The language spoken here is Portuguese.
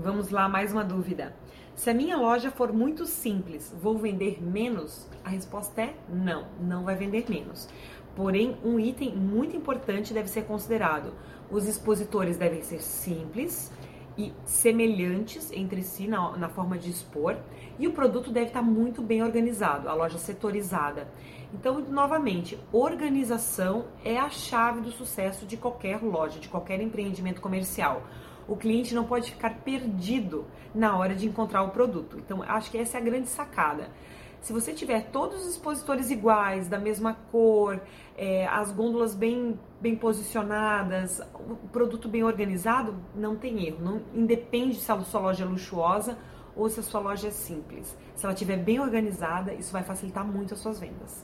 Vamos lá, mais uma dúvida. Se a minha loja for muito simples, vou vender menos? A resposta é não, não vai vender menos. Porém, um item muito importante deve ser considerado: os expositores devem ser simples e semelhantes entre si na, na forma de expor, e o produto deve estar muito bem organizado, a loja setorizada. Então, novamente, organização é a chave do sucesso de qualquer loja, de qualquer empreendimento comercial o cliente não pode ficar perdido na hora de encontrar o produto. Então, acho que essa é a grande sacada. Se você tiver todos os expositores iguais, da mesma cor, é, as gôndolas bem, bem posicionadas, o produto bem organizado, não tem erro. Não independe se a sua loja é luxuosa ou se a sua loja é simples. Se ela estiver bem organizada, isso vai facilitar muito as suas vendas.